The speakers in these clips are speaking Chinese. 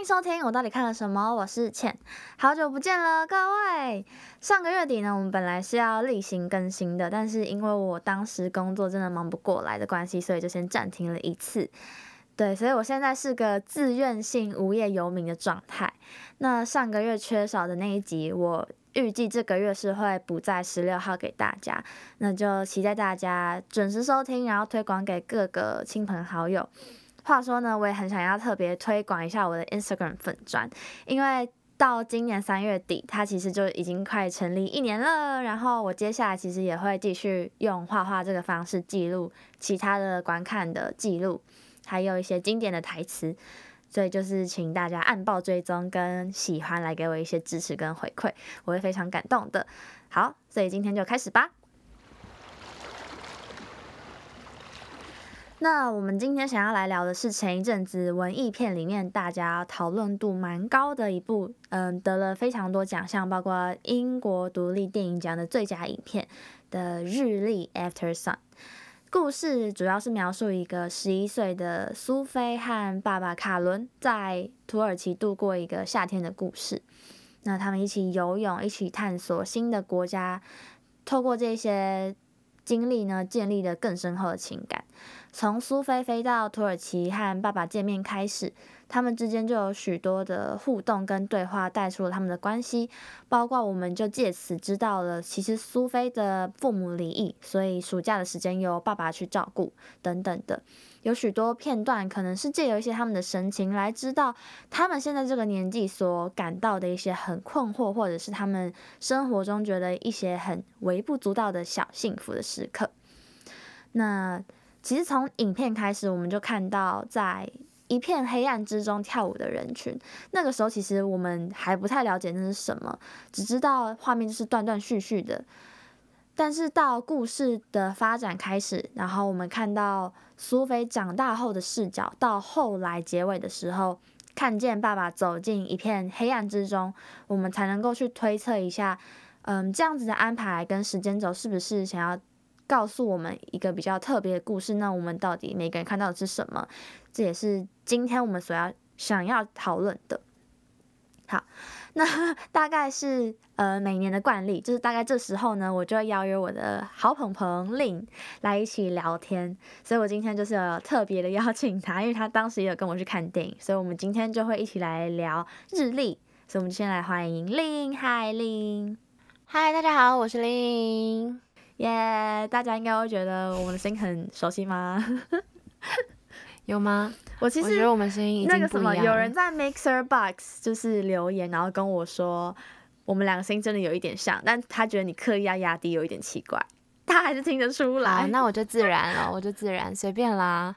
迎收听我到底看了什么，我是倩，好久不见了，各位。上个月底呢，我们本来是要例行更新的，但是因为我当时工作真的忙不过来的关系，所以就先暂停了一次。对，所以我现在是个自愿性无业游民的状态。那上个月缺少的那一集，我预计这个月是会补在十六号给大家，那就期待大家准时收听，然后推广给各个亲朋好友。话说呢，我也很想要特别推广一下我的 Instagram 粉砖，因为到今年三月底，它其实就已经快成立一年了。然后我接下来其实也会继续用画画这个方式记录其他的观看的记录，还有一些经典的台词。所以就是请大家按报追踪跟喜欢来给我一些支持跟回馈，我会非常感动的。好，所以今天就开始吧。那我们今天想要来聊的是前一阵子文艺片里面大家讨论度蛮高的一部，嗯，得了非常多奖项，包括英国独立电影奖的最佳影片的《日历 After Sun》。故事主要是描述一个十一岁的苏菲和爸爸卡伦在土耳其度过一个夏天的故事。那他们一起游泳，一起探索新的国家，透过这些经历呢，建立了更深厚的情感。从苏菲飞到土耳其和爸爸见面开始，他们之间就有许多的互动跟对话，带出了他们的关系。包括我们就借此知道了，其实苏菲的父母离异，所以暑假的时间由爸爸去照顾等等的。有许多片段，可能是借由一些他们的神情来知道他们现在这个年纪所感到的一些很困惑，或者是他们生活中觉得一些很微不足道的小幸福的时刻。那。其实从影片开始，我们就看到在一片黑暗之中跳舞的人群。那个时候，其实我们还不太了解那是什么，只知道画面就是断断续续的。但是到故事的发展开始，然后我们看到苏菲长大后的视角，到后来结尾的时候，看见爸爸走进一片黑暗之中，我们才能够去推测一下，嗯，这样子的安排跟时间轴是不是想要。告诉我们一个比较特别的故事，那我们到底每个人看到的是什么？这也是今天我们所要想要讨论的。好，那 大概是呃每年的惯例，就是大概这时候呢，我就会邀约我的好朋朋令来一起聊天。所以我今天就是有特别的邀请他，因为他当时也有跟我去看电影，所以我们今天就会一起来聊日历。所以我们先来欢迎令，嗨令，嗨，大家好，我是令。耶！大家应该会觉得我们的声音很熟悉吗？有吗？我其实觉得我们声音那个什么，有人在 Mixer Box 就是留言，然后跟我说我们两个声音真的有一点像，但他觉得你刻意要压低，有一点奇怪。他还是听得出来。那我就自然了，我就自然 随便啦。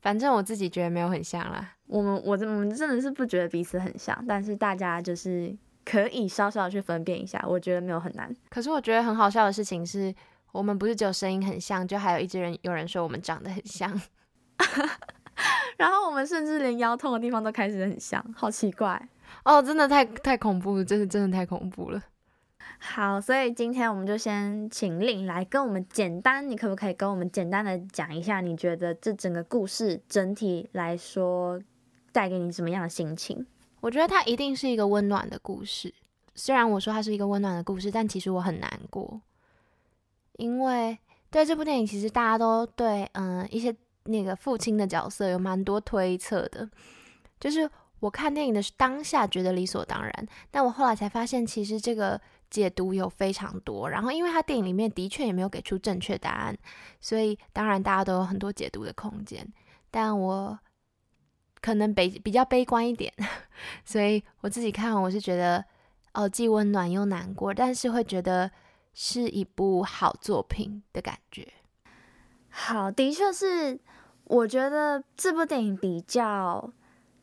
反正我自己觉得没有很像啦。我们我我们真的是不觉得彼此很像，但是大家就是。可以稍稍的去分辨一下，我觉得没有很难。可是我觉得很好笑的事情是，我们不是只有声音很像，就还有一只人有人说我们长得很像，然后我们甚至连腰痛的地方都开始很像，好奇怪哦！真的太太恐怖了，真的真的太恐怖了。好，所以今天我们就先请令来跟我们简单，你可不可以跟我们简单的讲一下，你觉得这整个故事整体来说带给你什么样的心情？我觉得它一定是一个温暖的故事。虽然我说它是一个温暖的故事，但其实我很难过，因为对这部电影，其实大家都对嗯一些那个父亲的角色有蛮多推测的。就是我看电影的是当下觉得理所当然，但我后来才发现，其实这个解读有非常多。然后，因为他电影里面的确也没有给出正确答案，所以当然大家都有很多解读的空间。但我。可能悲比较悲观一点，所以我自己看我是觉得哦，既温暖又难过，但是会觉得是一部好作品的感觉。好，的确是，我觉得这部电影比较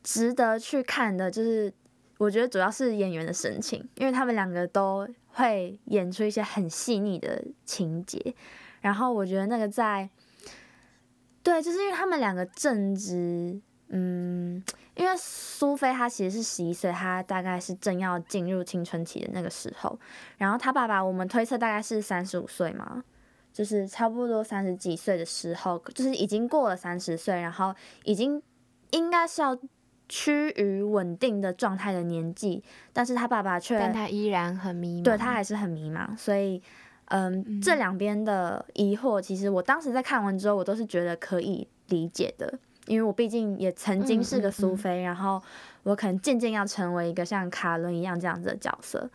值得去看的，就是我觉得主要是演员的神情，因为他们两个都会演出一些很细腻的情节，然后我觉得那个在，对，就是因为他们两个正值。嗯，因为苏菲她其实是十一岁，她大概是正要进入青春期的那个时候。然后她爸爸，我们推测大概是三十五岁嘛，就是差不多三十几岁的时候，就是已经过了三十岁，然后已经应该是要趋于稳定的状态的年纪，但是他爸爸却，但他依然很迷茫，对他还是很迷茫，所以，嗯，这两边的疑惑，其实我当时在看完之后，我都是觉得可以理解的，因为我毕竟也曾经是个苏菲，然后我可能渐渐要成为一个像卡伦一样这样子的角色，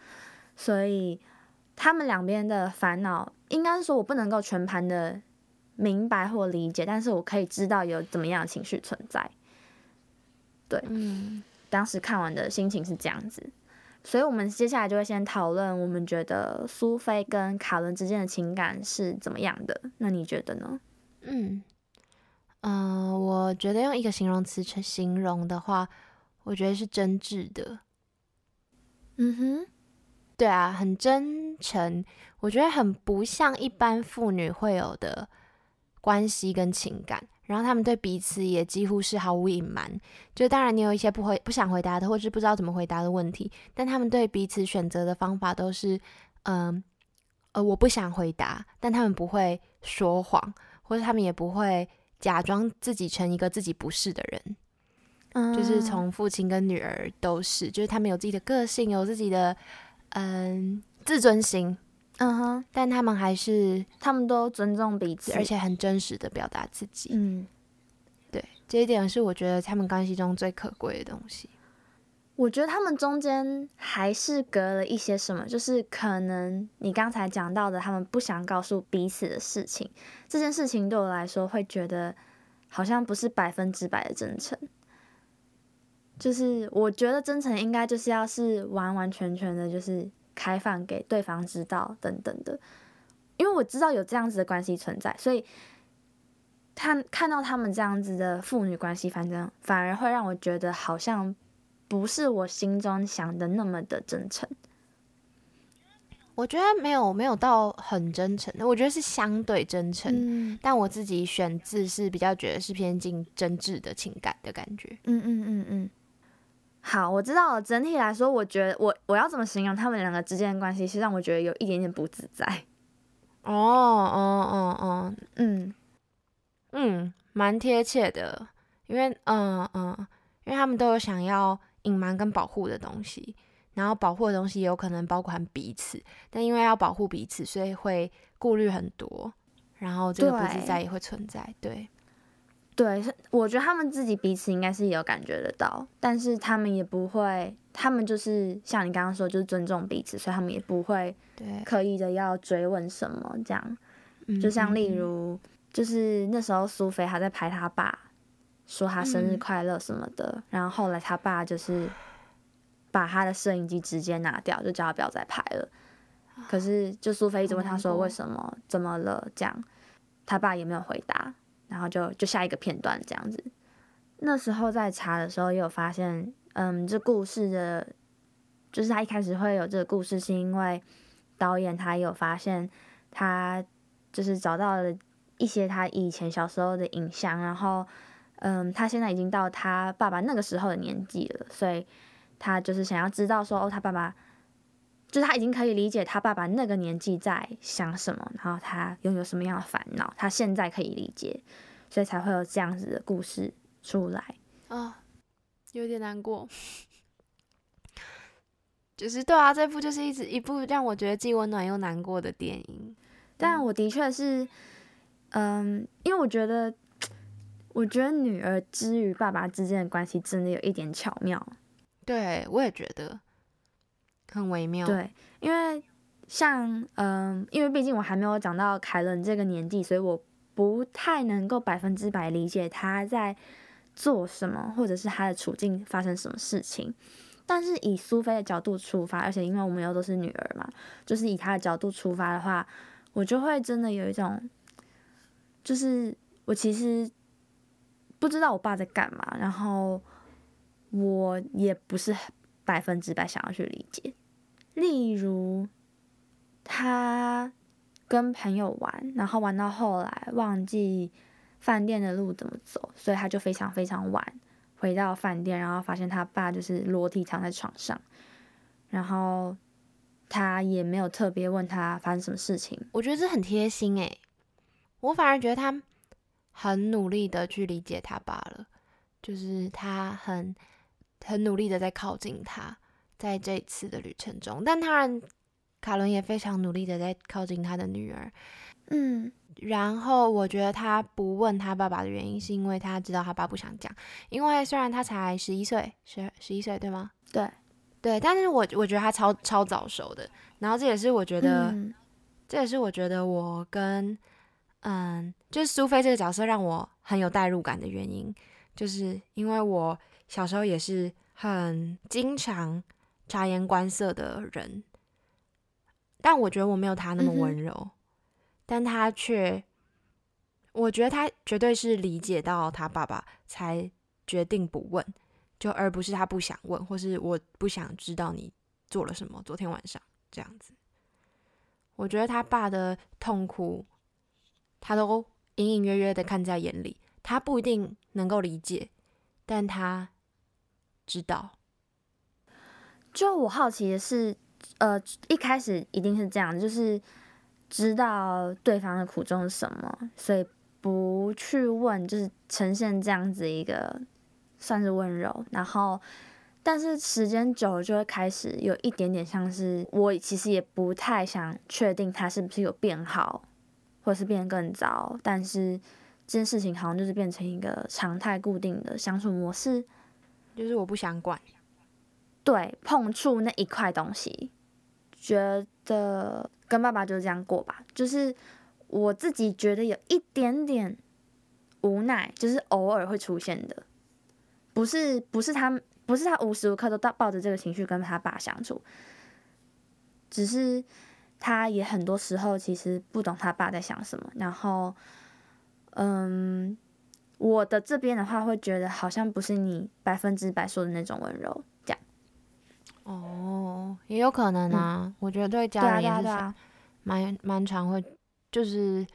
所以他们两边的烦恼，应该是说我不能够全盘的明白或理解，但是我可以知道有怎么样的情绪存在。对，嗯，当时看完的心情是这样子，所以我们接下来就会先讨论，我们觉得苏菲跟卡伦之间的情感是怎么样的？那你觉得呢？嗯，嗯，我觉得用一个形容词去形容的话，我觉得是真挚的。嗯哼，对啊，很真诚，我觉得很不像一般妇女会有的关系跟情感。然后他们对彼此也几乎是毫无隐瞒，就当然你有一些不回不想回答的，或是不知道怎么回答的问题，但他们对彼此选择的方法都是，嗯，呃，我不想回答，但他们不会说谎，或者他们也不会假装自己成一个自己不是的人，嗯，就是从父亲跟女儿都是，就是他们有自己的个性，有自己的嗯自尊心。嗯哼，但他们还是，他们都尊重彼此，而且很真实的表达自己。嗯，对，这一点是我觉得他们关系中最可贵的东西。我觉得他们中间还是隔了一些什么，就是可能你刚才讲到的，他们不想告诉彼此的事情。这件事情对我来说，会觉得好像不是百分之百的真诚。就是我觉得真诚应该就是要是完完全全的，就是。开放给对方知道等等的，因为我知道有这样子的关系存在，所以他看到他们这样子的父女关系，反正反而会让我觉得好像不是我心中想的那么的真诚。我觉得没有没有到很真诚的，我觉得是相对真诚，但我自己选字是比较觉得是偏近真挚的情感的感觉。嗯嗯嗯嗯。好，我知道了。整体来说，我觉得我我要怎么形容他们两个之间的关系，是让我觉得有一点点不自在。哦哦哦哦，嗯嗯，蛮贴切的。因为嗯嗯，因为他们都有想要隐瞒跟保护的东西，然后保护的东西也有可能包含彼此，但因为要保护彼此，所以会顾虑很多，然后这个不自在也会存在。对。对，我觉得他们自己彼此应该是有感觉得到，但是他们也不会，他们就是像你刚刚说，就是尊重彼此，所以他们也不会刻意的要追问什么这样。就像例如，就是那时候苏菲还在拍他爸，说他生日快乐什么的，然后后来他爸就是把他的摄影机直接拿掉，就叫他不要再拍了。可是就苏菲一直问他说为什么，怎么了这样，他爸也没有回答。然后就就下一个片段这样子。那时候在查的时候，也有发现，嗯，这故事的，就是他一开始会有这个故事，是因为导演他有发现，他就是找到了一些他以前小时候的影像，然后，嗯，他现在已经到他爸爸那个时候的年纪了，所以他就是想要知道说，哦，他爸爸。就是他已经可以理解他爸爸那个年纪在想什么，然后他拥有什么样的烦恼，他现在可以理解，所以才会有这样子的故事出来啊，有点难过。就是对啊，这部就是一直一部让我觉得既温暖又难过的电影。但我的确是，嗯，因为我觉得，我觉得女儿之于爸爸之间的关系真的有一点巧妙。对，我也觉得。很微妙，对，因为像嗯，因为毕竟我还没有长到凯伦这个年纪，所以我不太能够百分之百理解他在做什么，或者是他的处境发生什么事情。但是以苏菲的角度出发，而且因为我们又都是女儿嘛，就是以她的角度出发的话，我就会真的有一种，就是我其实不知道我爸在干嘛，然后我也不是百分之百想要去理解。例如，他跟朋友玩，然后玩到后来忘记饭店的路怎么走，所以他就非常非常晚回到饭店，然后发现他爸就是裸体躺在床上，然后他也没有特别问他发生什么事情。我觉得这很贴心诶，我反而觉得他很努力的去理解他爸了，就是他很很努力的在靠近他，在这一次的旅程中，但当然，卡伦也非常努力的在靠近他的女儿。嗯，然后我觉得他不问他爸爸的原因，是因为他知道他爸不想讲。因为虽然他才十一岁，十十一岁对吗？对，对，但是我我觉得他超超早熟的。然后这也是我觉得，嗯这也是我觉得我跟嗯，就是苏菲这个角色让我很有代入感的原因，就是因为我小时候也是很经常察言观色的人，但我觉得我没有他那么温柔，但他却，我觉得他绝对是理解到他爸爸才决定不问，就而不是他不想问，或是我不想知道你做了什么，昨天晚上这样子。我觉得他爸的痛苦，他都隐隐约约的看在眼里。他不一定能够理解，但他知道。就我好奇的是，呃，一开始一定是这样，就是知道对方的苦衷是什么，所以不去问，就是呈现这样子一个算是温柔，然后。但是时间久了，就会开始有一点点像是我其实也不太想确定他是不是有变好，或是变得更糟。但是这件事情好像就是变成一个常态固定的相处模式，就是我不想管，对，碰触那一块东西，觉得跟爸爸就这样过吧。就是我自己觉得有一点点无奈，就是偶尔会出现的，不是不是他不是他无时无刻都抱抱着这个情绪跟他爸相处，只是他也很多时候其实不懂他爸在想什么。然后，嗯，我的这边的话会觉得好像不是你百分之百说的那种温柔，哦，也有可能啊。我觉得对家人也是。蛮蛮常会，就是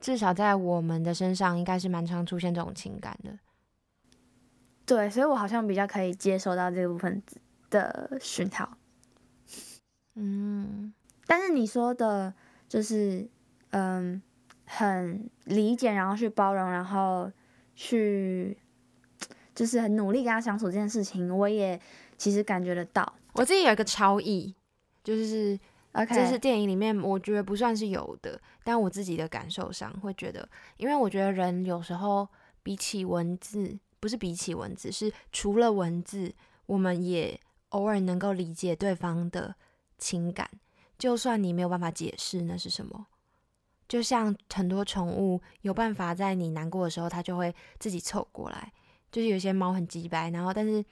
至少在我们的身上，应该是蛮常出现这种情感的。对，所以我好像比较可以接受到这部分的讯号。嗯，但是你说的，就是嗯，很理解，然后去包容，然后去就是很努力跟他相处这件事情，我也其实感觉得到。我自己有一个超意，就是。这是电影里面我觉得不算是有的，但我自己的感受上会觉得，因为我觉得人有时候比起文字，不是比起文字，是除了文字，我们也偶尔能够理解对方的情感，就算你没有办法解释那是什么。就像很多宠物有办法在你难过的时候，它就会自己凑过来。就是有些猫很鸡掰，然后但是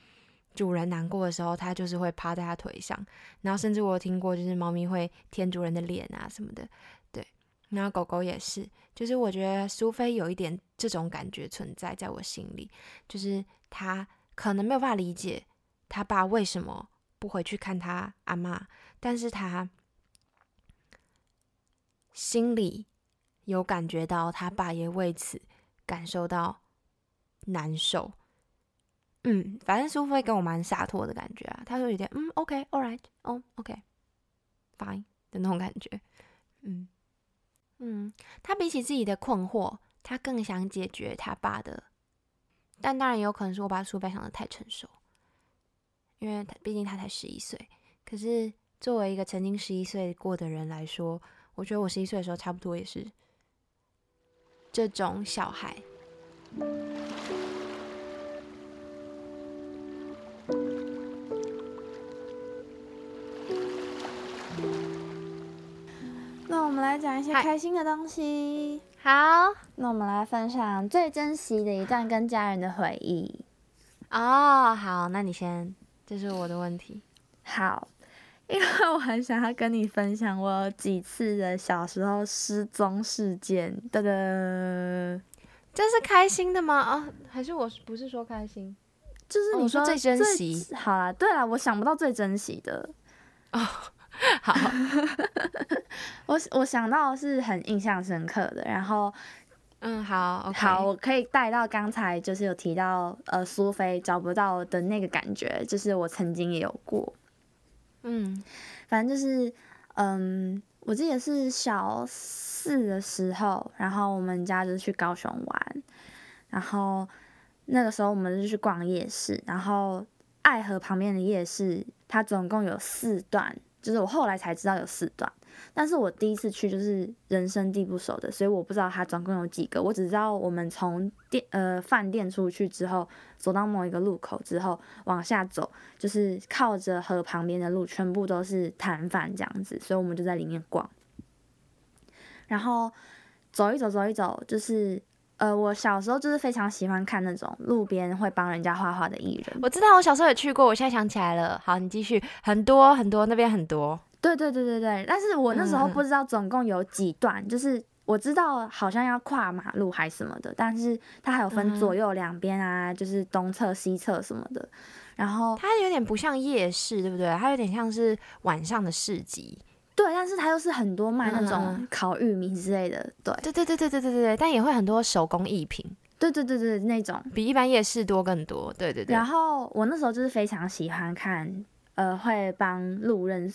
主人难过的时候，它就是会趴在它腿上，然后甚至我有听过，就是猫咪会舔主人的脸啊什么的，对，然后狗狗也是，就是我觉得苏菲有一点这种感觉存在在我心里，就是他可能没有办法理解他爸为什么不回去看他阿妈，但是他心里有感觉到他爸也为此感受到难受。嗯，反正苏菲给我蛮洒脱的感觉啊，他说有点嗯，OK，all right，哦，OK，fine 的那种感觉。嗯嗯，他比起自己的困惑，他更想解决他爸的，但当然也有可能是我把苏菲想的太成熟，因为他毕竟他才十一岁。可是作为一个曾经十一岁过的人来说，我觉得我十一岁的时候差不多也是这种小孩。我们来讲一些开心的东西。好那我们来分享最珍惜的一段跟家人的回忆。哦，好，那你先，这是我的问题。好，因为我很想要跟你分享我有几次的小时候失踪事件。噔噔，这是开心的吗？啊，还是我不是说开心？哦就是你我说最珍惜好啦，对啦，我想不到最珍惜的。好，我我想到是很印象深刻的，然后嗯，好好，我可以带到刚才就是有提到呃苏菲找不到的那个感觉，就是我曾经也有过。嗯。反正就是，嗯，我记得是小四的时候，然后我们家就是去高雄玩，然后那个时候我们就去逛夜市，然后爱河旁边的夜市，它总共有四段，就是我后来才知道有四段。但是我第一次去就是人生地不熟的，所以我不知道它总共有几个。我只知道我们从店呃饭店出去之后，走到某一个路口之后往下走，就是靠着河旁边的路，全部都是摊贩这样子，所以我们就在里面逛。然后走一走，走一走，就是呃，我小时候就是非常喜欢看那种路边会帮人家画画的艺人。我知道，我小时候也去过，我现在想起来了。好，你继续，很多很多，那边很多。对对对对对，但是我那时候不知道总共有几段，就是我知道好像要跨马路还什么的，但是它还有分左右两边啊，就是东侧西侧什么的。然后它有点不像夜市，对不对？它有点像是晚上的市集。对，但是它又是很多卖那种烤玉米之类的，对，对对对对对对对对，但也会很多手工艺品，对对对对，那种比一般夜市多更多，对对对。然后我那时候就是非常喜欢看，呃，会帮路人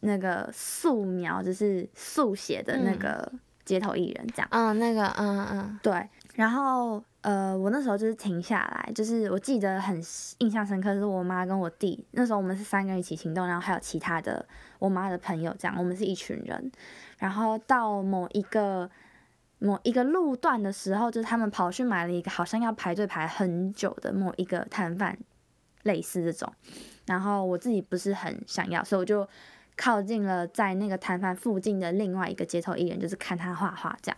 那个素描，就是速写的那个街头艺人这样，嗯，那个嗯嗯，对，然后，呃，我那时候就是停下来，就是我记得很印象深刻，是我妈跟我弟，那时候我们是三个人一起行动，然后还有其他的我妈的朋友，这样，我们是一群人。然后到某一个某一个路段的时候，就是他们跑去买了一个好像要排队排很久的某一个摊贩，类似这种。然后我自己不是很想要，所以我就。靠近了，在那个摊贩附近的另外一个街头艺人，就是看他画画这样。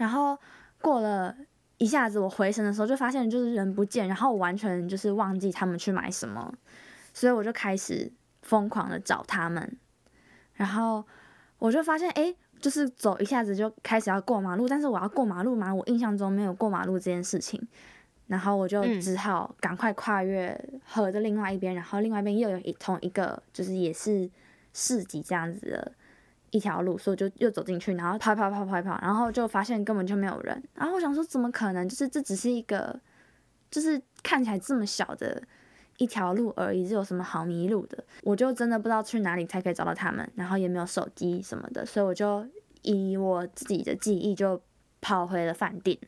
然后过了一下子，我回神的时候，就发现就是人不见，然后我完全就是忘记他们去买什么，所以我就开始疯狂的找他们。然后我就发现，哎，就是走一下子就开始要过马路，但是我要过马路吗？我印象中没有过马路这件事情。然后我就只好赶快跨越河的另外一边，然后另外一边又有一同一个就是也是市集这样子的一条路，所以就又走进去，然后跑跑跑跑跑，然后就发现根本就没有人。然后我想说，怎么可能？就是这只是一个，就是看起来这么小的一条路而已，这有什么好迷路的？我就真的不知道去哪里才可以找到他们，然后也没有手机什么的，所以我就以我自己的记忆就跑回了饭店。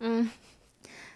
嗯。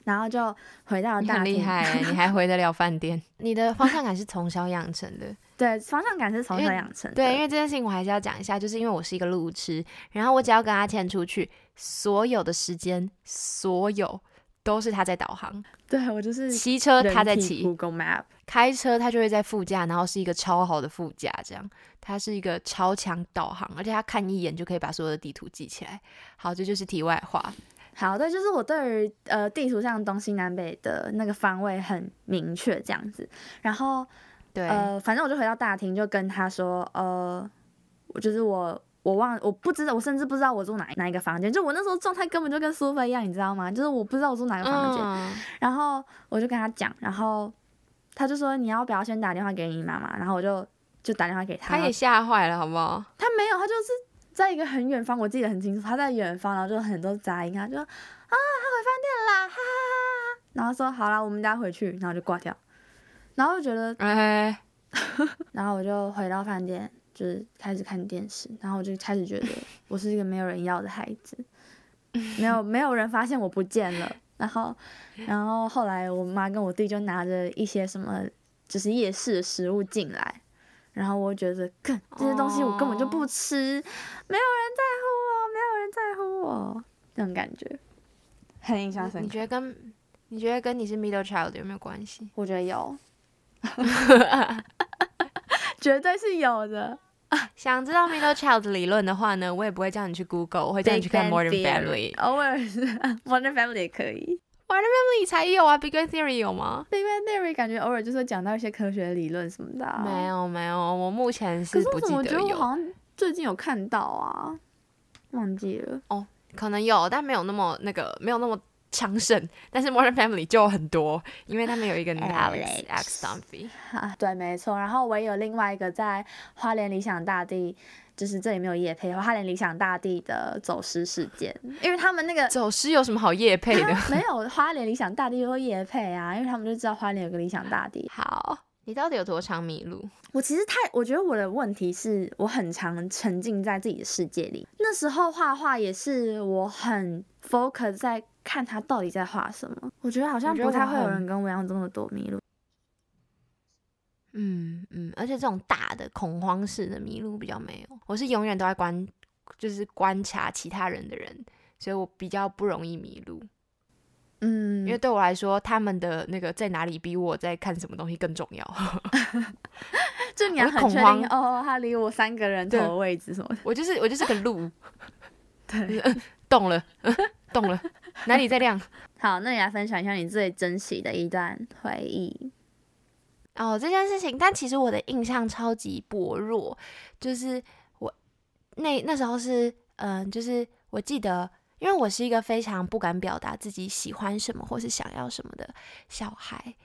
然后就回到大厅，很厉害，你还回得了饭店？你的方向感是从小养成的，对，方向感是从小养成。对，因为这件事情我还是要讲一下，就是因为我是一个路痴，然后我只要跟阿倩出去，所有的时间，所有都是他在导航。对我就是 骑车他在骑，Google Map，开车他就会在副驾，然后是一个超好的副驾，这样他是一个超强导航，而且他看一眼就可以把所有的地图记起来。好，这就是题外话。好，对，就是我对于呃地图上东西南北的那个方位很明确这样子，然后对，呃，反正我就回到大厅，就跟他说，呃，我就是我，我忘，我不知道，我甚至不知道我住哪哪一个房间，就我那时候状态根本就跟苏菲一样，你知道吗？就是我不知道我住哪个房间，然后我就跟他讲，然后他就说你要不要先打电话给你妈妈，然后我就就打电话给他，他也吓坏了，好不好？他没有，他就是。在一个很远方，我记得很清楚，他在远方，然后就很多杂音啊，就说啊，他回饭店啦，哈哈哈，然后说好了，我们家回去，然后就挂掉，然后就觉得，哎，然后我就回到饭店，就是开始看电视，然后我就开始觉得我是一个没有人要的孩子，没有没有人发现我不见了，然后然后后来我妈跟我弟就拿着一些什么，就是夜市的食物进来。然后我觉得，更这些东西我根本就不吃，没有人在乎我，没有人在乎我，这种感觉很印象深刻。你觉得跟你觉得跟你是 middle child 有没有关系？我觉得有，绝对是有的。想知道 middle child 理论的话呢，我也不会叫你去 Google，我会叫你去看 Modern Family。偶尔是 Modern Family 也可以。Modern Family 才有啊，Big Bang Theory 有吗？Big Bang Theory 感觉偶尔就是讲到一些科学理论什么的。没有没有，我目前是不记得有。好像最近有看到啊，忘记了。哦，可能有，但没有那么那个，没有那么强盛。但是 Modern Family 就很多，因为他们有一个 Alex X Dunphy。对，没错。然后我也有另外一个在花莲理想大地。就是这里没有夜配，花莲理想大地的走失事件，因为他们那个走失有什么好夜配的？没有花莲理想大地会夜配啊，因为他们就知道花莲有个理想大地。好，你到底有多长迷路？我其实太，我觉得我的问题是我很常沉浸在自己的世界里。那时候画画也是我很 focus 在。看他到底在画什么。我觉得好像不太会有人跟我一样这么多迷路。嗯嗯，而且这种大的恐慌式的迷路比较没有，我是永远都在观，就是观察其他人的人，所以我比较不容易迷路。嗯，因为对我来说，他们的那个在哪里比我在看什么东西更重要。就你要很确恐慌定哦，他离我三个人头对的位置什么的。我就是我就是个路，对，动了，动了，哪里在亮？好，那你来分享一下你最珍惜的一段回忆。哦，这件事情，但其实我的印象超级薄弱，就是我那那时候是，嗯、就是我记得，因为我是一个非常不敢表达自己喜欢什么或是想要什么的小孩，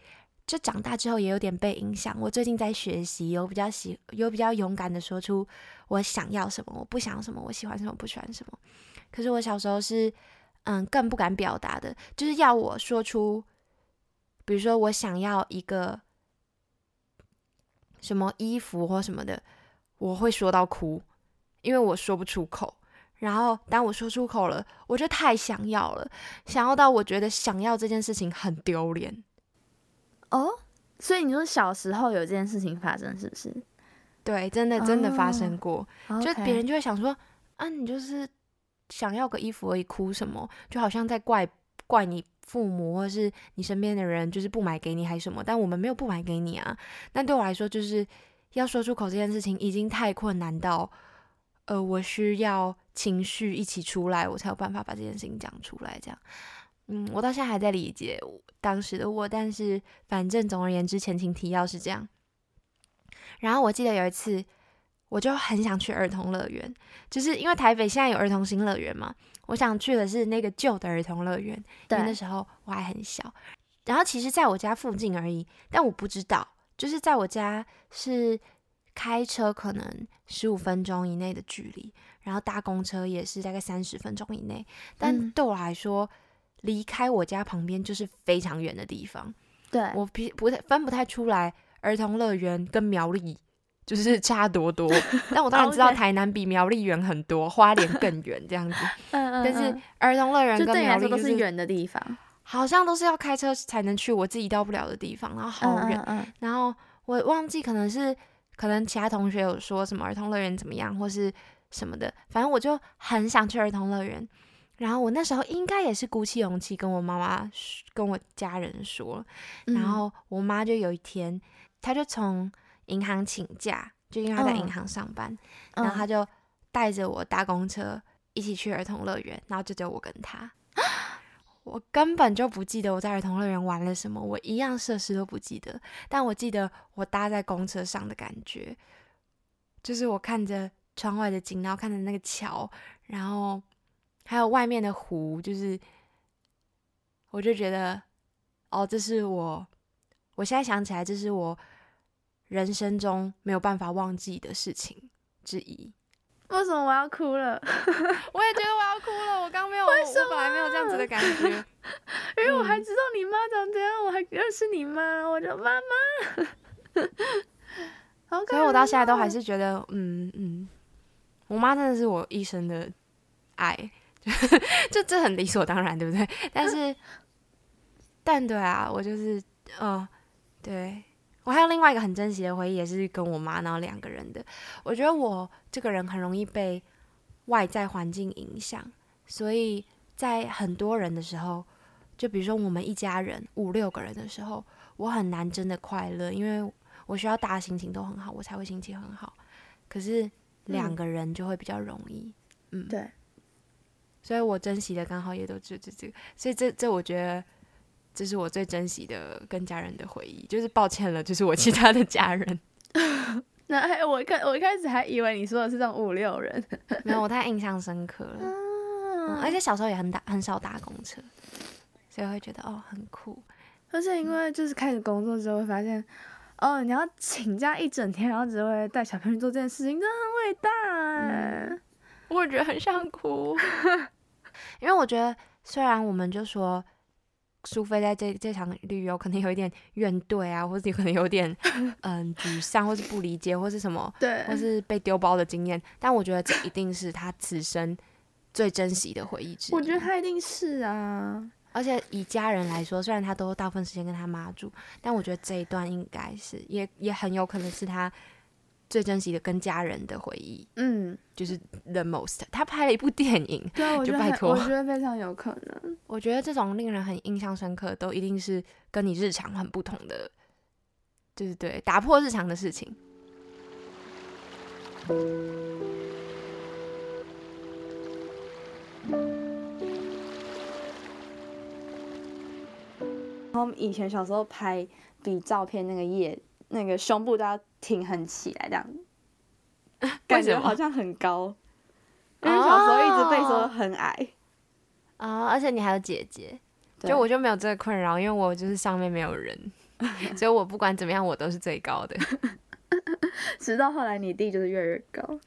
就长大之后也有点被影响。我最近在学习，有比较喜，有比较勇敢的说出我想要什么，我不想什么，我喜欢什么，不喜欢什么。可是我小时候是，嗯，更不敢表达的，就是要我说出，比如说我想要一个。什么衣服或什么的，我会说到哭，因为我说不出口。然后当我说出口了，我就太想要了，想要到我觉得想要这件事情很丢脸。哦，所以你说小时候有这件事情发生，是不是？对，真的真的发生过，就别人就会想说，啊，你就是想要个衣服而已，哭什么？就好像在怪怪你父母或是你身边的人，就是不买给你还是什么？但我们没有不买给你啊。但对我来说，就是要说出口这件事情已经太困难到，呃，我需要情绪一起出来，我才有办法把这件事情讲出来。这样，嗯，我到现在还在理解当时的我，但是反正总而言之，前情提要是这样。然后我记得有一次，我就很想去儿童乐园，就是因为台北现在有儿童新乐园嘛，我想去的是那个旧的儿童乐园，因为那，时候我还很小。然后其实在我家附近而已，但我不知道，就是在我家是开车可能十五分钟以内的距离，然后搭公车也是大概三十分钟以内，但嗯。对我来说，离开我家旁边就是非常远的地方。对，我不不太分不太出来儿童乐园跟苗栗就是差多多，但我当然知道台南比苗栗远很多，花莲更远这样子。嗯嗯，但是嗯儿童乐园就跟苗栗就是远的地方，好像都是要开车才能去，我自己到不了的地方，然后好远。嗯嗯然后我忘记可能是可能其他同学有说什么儿童乐园怎么样，或是什么的，反正我就很想去儿童乐园。然后我那时候应该也是鼓起勇气跟我妈妈跟我家人说，嗯，然后我妈就有一天，她就从银行请假，就因为他在银嗯行上班，嗯，然后他就带着我搭公车一起去儿童乐园，然后就只有我跟他。我根本就不记得我在儿童乐园玩了什么，我一样设施都不记得，但我记得我搭在公车上的感觉，就是我看着窗外的景，然后看着那个桥，然后还有外面的湖，就是我就觉得，哦，这是我，我现在想起来，这是我人生中没有办法忘记的事情之一。为什么我要哭了？我也觉得我要哭了，我刚没有，我本来没有这样子的感觉。因为我还嗯知道你妈长这样，我还认识你妈，我就妈妈。好所感以我到现在都还是觉得，嗯嗯，我妈真的是我一生的爱，就这很理所当然，对不对？但是，但对啊，我就是，嗯、对我还有另外一个很珍惜的回忆，也是跟我妈，然后两个人的。我觉得我这个人很容易被外在环境影响，所以在很多人的时候，就比如说我们一家人五六个人的时候，我很难真的快乐，因为我需要大家心情都很好，我才会心情很好。可是两嗯个人就会比较容易，嗯，对，所以我珍惜的刚好也都这这这个，所以这这我觉得这是我最珍惜的跟家人的回忆。就是抱歉了，就是我其他的家人，那还我一开我一开始还以为你说的是这种五六人，没有我太印象深刻了。而且小时候也很打很少搭公车，所以会觉得哦很酷。而且因为就是开始工作之后，会发现，哦，你要请假一整天，然后只会带小朋友做这件事情，真的很伟大哎。我也觉得很想哭，因为我觉得虽然我们就说。苏菲在这这场旅游可能有一点怨怼啊，或者可能有点 嗯沮丧，或是不理解，或是什么，对，或是被丢包的经验，但我觉得这一定是他此生最珍惜的回忆之一。我觉得他一定是啊。而且以家人来说，虽然他都大部分时间跟他妈住，但我觉得这一段应该是也也很有可能是他最珍惜的跟家人的回忆，嗯，就是 the most。他拍了一部电影，对就拜托我觉得非常有可能。我觉得这种令人很印象深刻，都一定是跟你日常很不同的，就是对打破日常的事情。然后以前小时候拍比照片那个夜，那个胸部都要挺很起来，这样 子感觉好像很高。因为小时候一直被说哦很矮，啊、而且你还有姐姐，就我就没有这个困扰，因为我就是上面没有人，所以我不管怎么样，我都是最高的。直到后来你弟就是越来越高。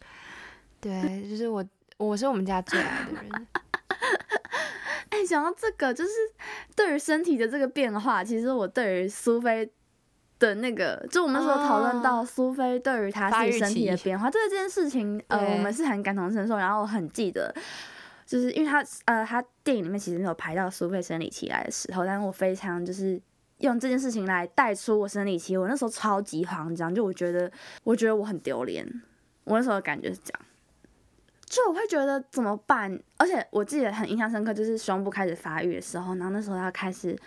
对，就是我，我是我们家最矮的人。哎，讲到这个，就是对于身体的这个变化，其实我对于苏菲的那个，就我们那时候讨论到哦苏菲对于她自己身体的变化，对这件事情，呃，我们是很感同身受。然后我很记得，就是因为他呃，他电影里面其实没有排到苏菲生理期来的时候，但是我非常就是。用这件事情来带出我生理期，我那时候超级慌张，就我觉得，我觉得我很丢脸，我那时候的感觉是这样。就我会觉得怎么办？而且我记得很印象深刻，就是胸部开始发育的时候，然后那时候要开始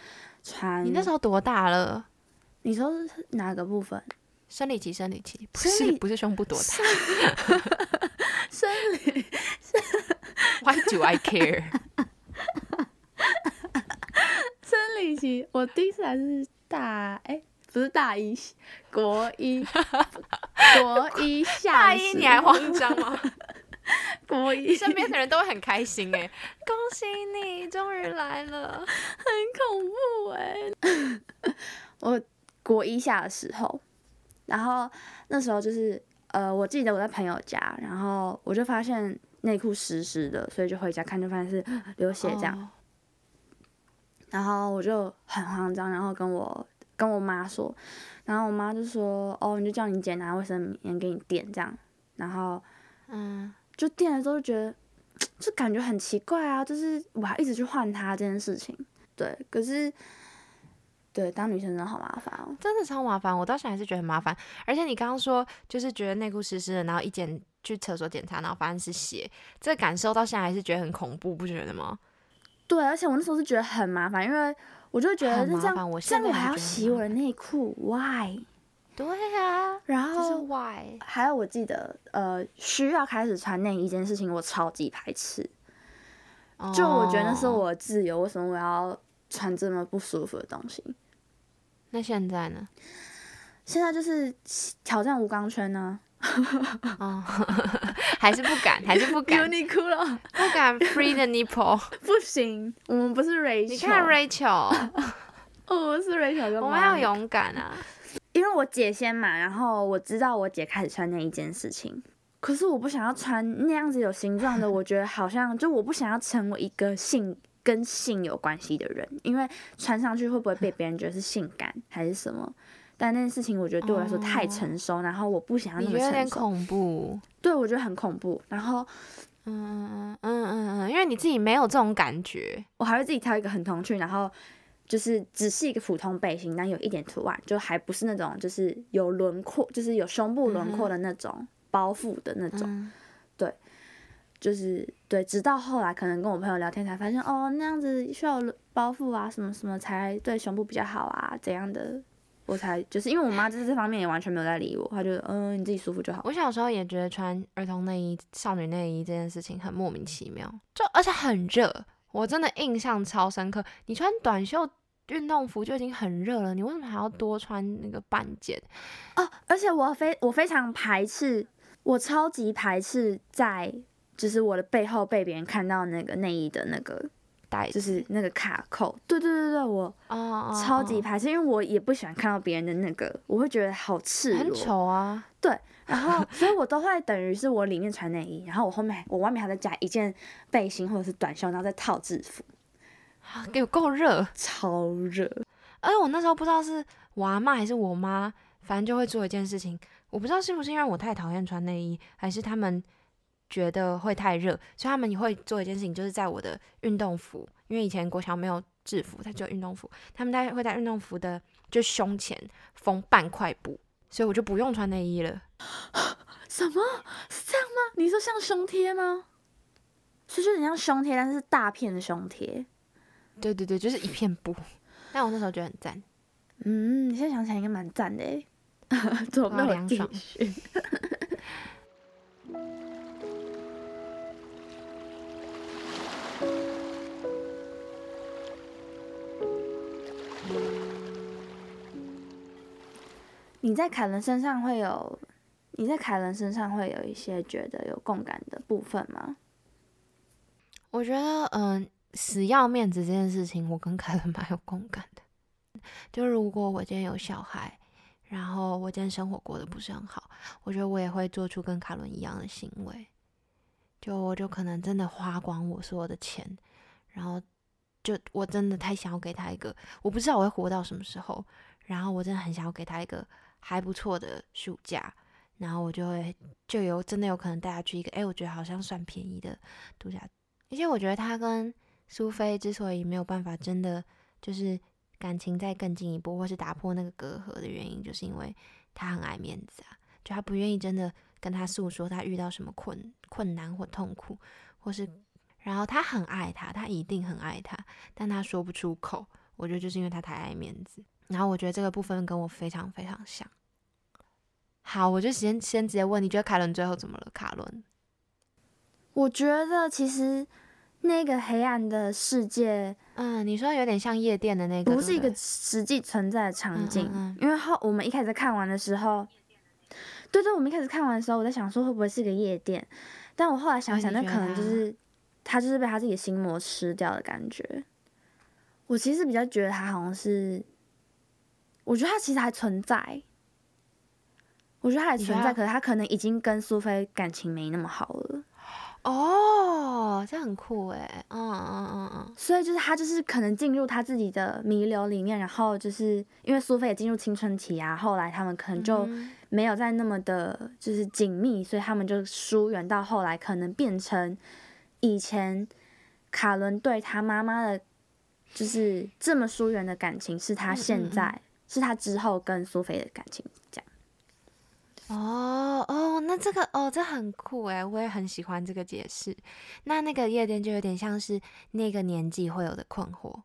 穿。你那时候多大了？你说是哪个部分？生理期，生理期，不是不是胸部多大生理？Why do I care？生理期，我第一次还是大哎、不是大一，国一，国一下 大一你还慌张吗？国一身边的人都会很开心哎，恭喜你终于来了。很恐怖哎、我国一下的时候，然后那时候就是呃，我记得我在朋友家，然后我就发现内裤湿湿的，所以就回家看，就发现是 流血这样。哦然后我就很慌张，然后跟我跟我妈说，然后我妈就说：“哦，你就叫你姐拿卫生棉给你垫这样。”然后嗯，就垫了之后就觉得，就感觉很奇怪啊，就是我还一直去换它这件事情。对，可是对当女生真的好麻烦哦。真的超麻烦，我到现在还是觉得很麻烦。而且你刚刚说，就是觉得内裤湿湿的，然后一检去厕所检查，然后发现是血，这个感受到现在还是觉得很恐怖，不觉得吗？对，而且我那时候是觉得很麻烦，因为我就觉得这样我这样我还要洗我的内裤，why？对啊，然就是后 why？还有我记得，呃，需要开始穿内衣这件事情，我超级排斥。就我觉得那是哦。我的自由，为什么我要穿这么不舒服的东西？那现在呢？现在就是挑战无钢圈呢、哦，还是不敢，还是不敢，Uniqlo 不敢 free the nipple。不行，我们不是 Rachel，你看 Rachel，哦，我们是 Rachel 我们要勇敢啊！因为我姐先嘛，然后我知道我姐开始穿那一件事情，可是我不想要穿那样子有形状的，我觉得好像就我不想要成为一个性跟性有关系的人，因为穿上去会不会被别人觉得是性感还是什么？但那件事情我觉得对我来说太成熟，然后我不想要那么成熟，恐怖？对我觉得很恐怖。然后嗯嗯嗯嗯嗯，因为你自己没有这种感觉。我还会自己挑一个很童趣，然后就是只是一个普通背心，但有一点图案，就还不是那种就是有轮廓，就是有胸部轮廓的那种包覆的那种。嗯就是对，直到后来可能跟我朋友聊天才发现，哦，那样子需要包覆啊，什么什么才对胸部比较好啊，怎样的，我才就是因为我妈在这方面也完全没有在理我，她就嗯、你自己舒服就好。我小时候也觉得穿儿童内衣、少女内衣这件事情很莫名其妙，就而且很热，我真的印象超深刻。你穿短袖运动服就已经很热了，你为什么还要多穿那个半件？哦，而且我非我非常排斥，我超级排斥在就是我的背后被别人看到那个内衣的那个，带就是那个卡扣。对对对对，我超级排斥，因为我也不喜欢看到别人的那个，我会觉得好赤很。丑啊。对然后，所以我都会等于是我里面穿内衣，然后我后面我外面还在加一件背心或者是短袖，然后再套制服，啊有够热，超热。而且我那时候不知道是我阿妈还是我妈，反正就会做一件事情，我不知道是不是因为我太讨厌穿内衣，还是他们觉得会太热，所以他们也会做一件事情，就是在我的运动服，因为以前国强没有制服，他只有运动服，他们在会在运动服的就胸前缝半块布，所以我就不用穿内衣了。什么是这样吗？你说像胸贴吗？是就很像胸贴，但是是大片的胸贴。对对对，就是一片布。但我那时候觉得很赞。嗯，你现在想起来应该蛮赞的诶。做没有凉爽 你在凯伦身上会有，你在凯伦身上会有一些觉得有共感的部分吗？我觉得，嗯，死要面子这件事情，我跟凯伦蛮有共感的。就如果我今天有小孩，然后我今天生活过得不是很好，我觉得我也会做出跟凯伦一样的行为。就我就可能真的花光我所有的钱，然后就我真的太想要给他一个，我不知道我会活到什么时候，然后我真的很想要给他一个还不错的暑假，然后我就会就有真的有可能带他去一个，哎，我觉得好像算便宜的度假。而且我觉得他跟苏菲之所以没有办法真的就是感情再更进一步，或是打破那个隔阂的原因，就是因为他很爱面子啊，就他不愿意真的跟他诉说他遇到什么困困难或痛苦，或是然后他很爱他，他一定很爱他，但他说不出口。我觉得就是因为他太爱面子。然后我觉得这个部分跟我非常非常像。好，我就先先直接问，你觉得凯伦最后怎么了？卡伦？我觉得其实那个黑暗的世界，嗯，你说有点像夜店的那个，不是一个实际存在的场景。嗯嗯嗯因为后我们一开始看完的时候，对对，我们一开始看完的时候，我在想说会不会是个夜店，但我后来想想，那可能就是他就是被他自己的心魔吃掉的感觉。我其实比较觉得他好像是，我觉得他其实还存在。我觉得他还存在，可是他可能已经跟苏菲感情没那么好了。哦，这很酷哎，嗯嗯嗯嗯，所以就是他就是可能进入他自己的弥留里面，然后就是因为苏菲也进入青春期啊，后来他们可能就嗯没有再那么的就是紧密，所以他们就疏远到后来可能变成以前卡伦对他妈妈的，就是这么疏远的感情，是他现在、是他之后跟苏菲的感情这样。哦哦，那这个哦，这很酷哎，我也很喜欢这个解释。那那个夜店就有点像是那个年纪会有的困惑，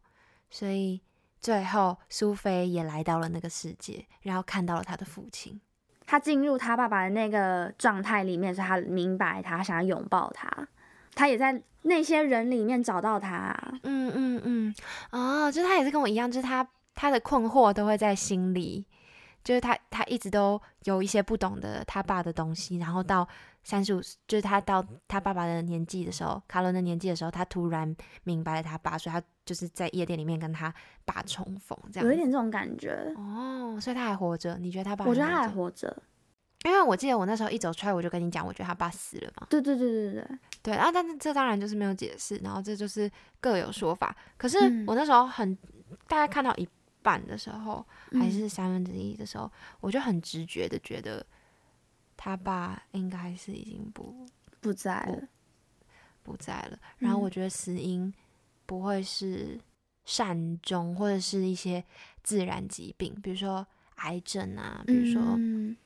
所以最后苏菲也来到了那个世界，然后看到了他的父亲。他进入他爸爸的那个状态里面，所以他明白他想要拥抱他，他也在那些人里面找到他。嗯嗯嗯，哦，就是他也是跟我一样，就是他他的困惑都会在心里，就是他他一直都有一些不懂的他爸的东西，然后到三十五，就是他到他爸爸的年纪的时候，卡伦的年纪的时候，他突然明白了他爸，所以他就是在夜店里面跟他爸重逢，这样有一点这种感觉，哦，所以他还活着。你觉得他爸？我觉得他还，活着。因为我记得我那时候一走出来，我就跟你讲，我觉得他爸死了嘛。对对对对对，对啊，但是这当然就是没有解释，然后这就是各有说法。可是嗯我那时候很大概看到一半的时候，还嗯是三分之一的时候，我就很直觉的觉得他爸应该是已经不不在了。不在了。然后嗯我觉得死因不会是善终，或者是一些自然疾病，比如说癌症啊，比如说嗯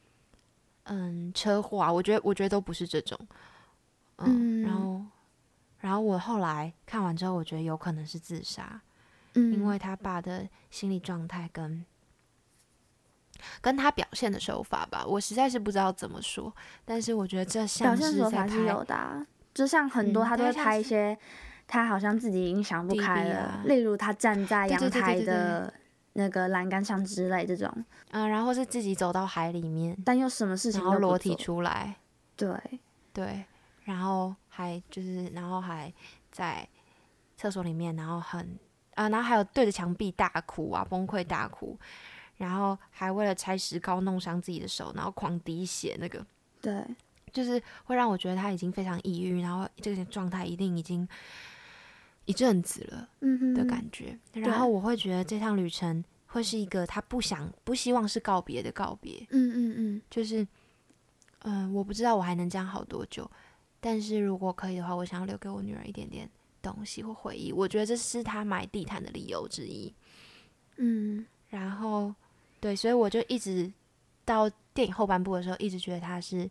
嗯车祸啊，我觉得我觉得都不是这种。嗯，然嗯后然后我后来看完之后，我觉得有可能是自杀。嗯，因为他爸的心理状态跟跟他表现的手法吧，我实在是不知道怎么说。但是我觉得这表像现是在拍手法是有的啊、就像很多嗯他都会拍一些，他好像自己已经想不开了，例如他站在阳台的那个栏杆上之类这种，嗯，然后是自己走到海里面，但又什么事情都裸体出来，对，对，然后还就是然后还在厕所里面，然后很啊，然后还有对着墙壁大哭啊，崩溃大哭。然后还为了拆石膏弄伤自己的手，然后狂滴血，那个对，就是会让我觉得他已经非常抑郁，然后这个状态一定已经一阵子了嗯哼的感觉。然后我会觉得这趟旅程会是一个他不想、不希望是告别的告别，嗯嗯嗯，就是，嗯、我不知道我还能这样好多久，但是如果可以的话，我想要留给我女儿一点点东西或回忆。我觉得这是他买地毯的理由之一。嗯，然后，对，所以我就一直到电影后半部的时候，一直觉得他是，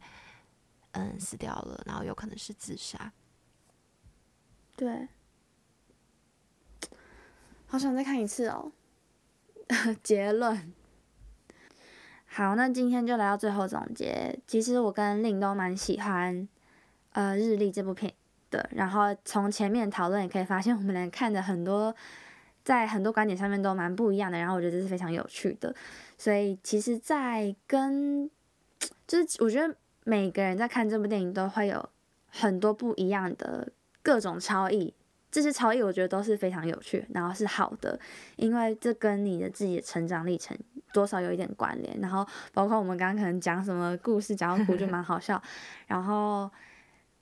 嗯，死掉了，然后有可能是自杀。对，好想再看一次哦。结论。好，那今天就来到最后总结。其实我跟令都蛮喜欢，呃，《日历》这部片的。然后从前面讨论也可以发现，我们俩看的很多，在很多观点上面都蛮不一样的。然后我觉得这是非常有趣的。所以其实，在跟，就是我觉得每个人在看这部电影都会有很多不一样的各种超意。这些超意我觉得都是非常有趣，然后是好的，因为这跟你的自己的成长历程多少有一点关联。然后包括我们刚刚可能讲什么故事讲到哭就蛮好笑，然后。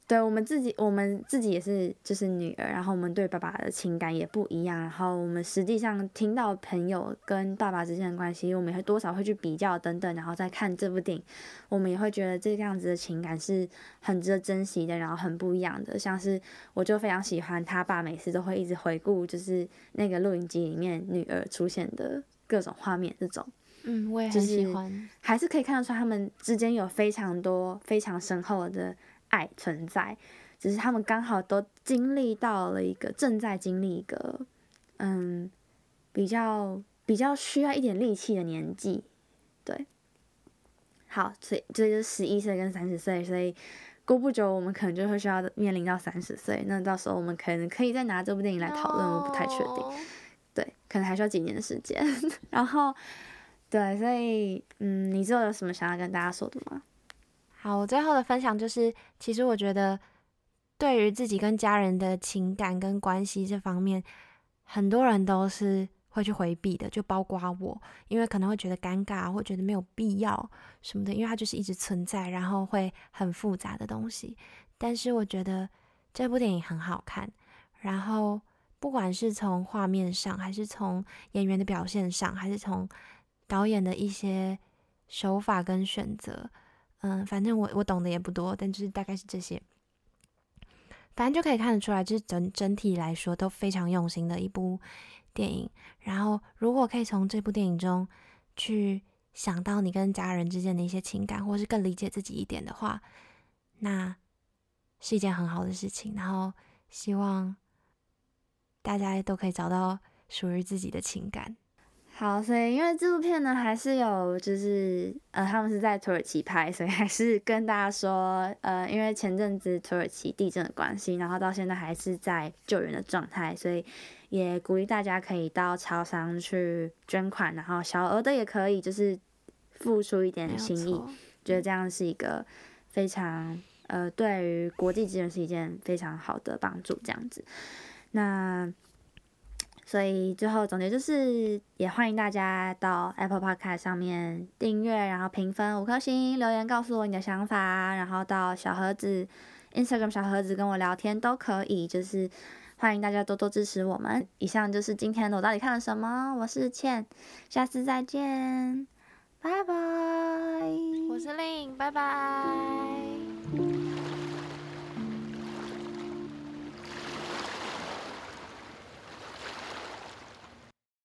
对我们自己，我们自己也是，就是女儿，然后我们对爸爸的情感也不一样，然后我们实际上听到朋友跟爸爸之间的关系，我们也会多少会去比较等等，然后再看这部电影，我们也会觉得这个样子的情感是很值得珍惜的，然后很不一样的。像是我就非常喜欢他爸每次都会一直回顾，就是那个录影机里面女儿出现的各种画面，这种，嗯，我也很喜欢，还是可以看得出他们之间有非常多非常深厚的。爱存在，只是他们刚好都经历到了一个正在经历一个，嗯，比较比较需要一点力气的年纪，对。好，所以这就是十一岁跟三十岁，所以过不久我们可能就会需要面临到三十岁，那到时候我们可能可以再拿这部电影来讨论，我不太确定，对，可能还需要几年的时间。然后，对，所以，嗯，你之后有什么想要跟大家说的吗？好，我最后的分享就是，其实我觉得，对于自己跟家人的情感跟关系这方面，很多人都是会去回避的，就包括我，因为可能会觉得尴尬，或觉得没有必要什么的，因为它就是一直存在，然后会很复杂的东西。但是我觉得这部电影很好看，然后不管是从画面上，还是从演员的表现上，还是从导演的一些手法跟选择。嗯，反正我我懂的也不多，但就是大概是这些，反正就可以看得出来，就是整整体来说都非常用心的一部电影。然后，如果可以从这部电影中去想到你跟家人之间的一些情感，或是更理解自己一点的话，那是一件很好的事情。然后，希望大家都可以找到属于自己的情感。好，所以因为这部片呢，还是有就是呃，他们是在土耳其拍，所以还是跟大家说，呃，因为前阵子土耳其地震的关系，然后到现在还是在救援的状态，所以也鼓励大家可以到超商去捐款，然后小额的也可以，就是付出一点心意，觉得这样是一个非常呃，对于国际资源是一件非常好的帮助，这样子，那。所以最后总结就是，也欢迎大家到 Apple Podcast 上面订阅，然后评分五颗星，留言告诉我你的想法，然后到小盒子 Instagram 小盒子跟我聊天都可以，就是欢迎大家多多支持我们。以上就是今天的我到底看了什么，我是倩，下次再见，拜拜。我是令，拜拜。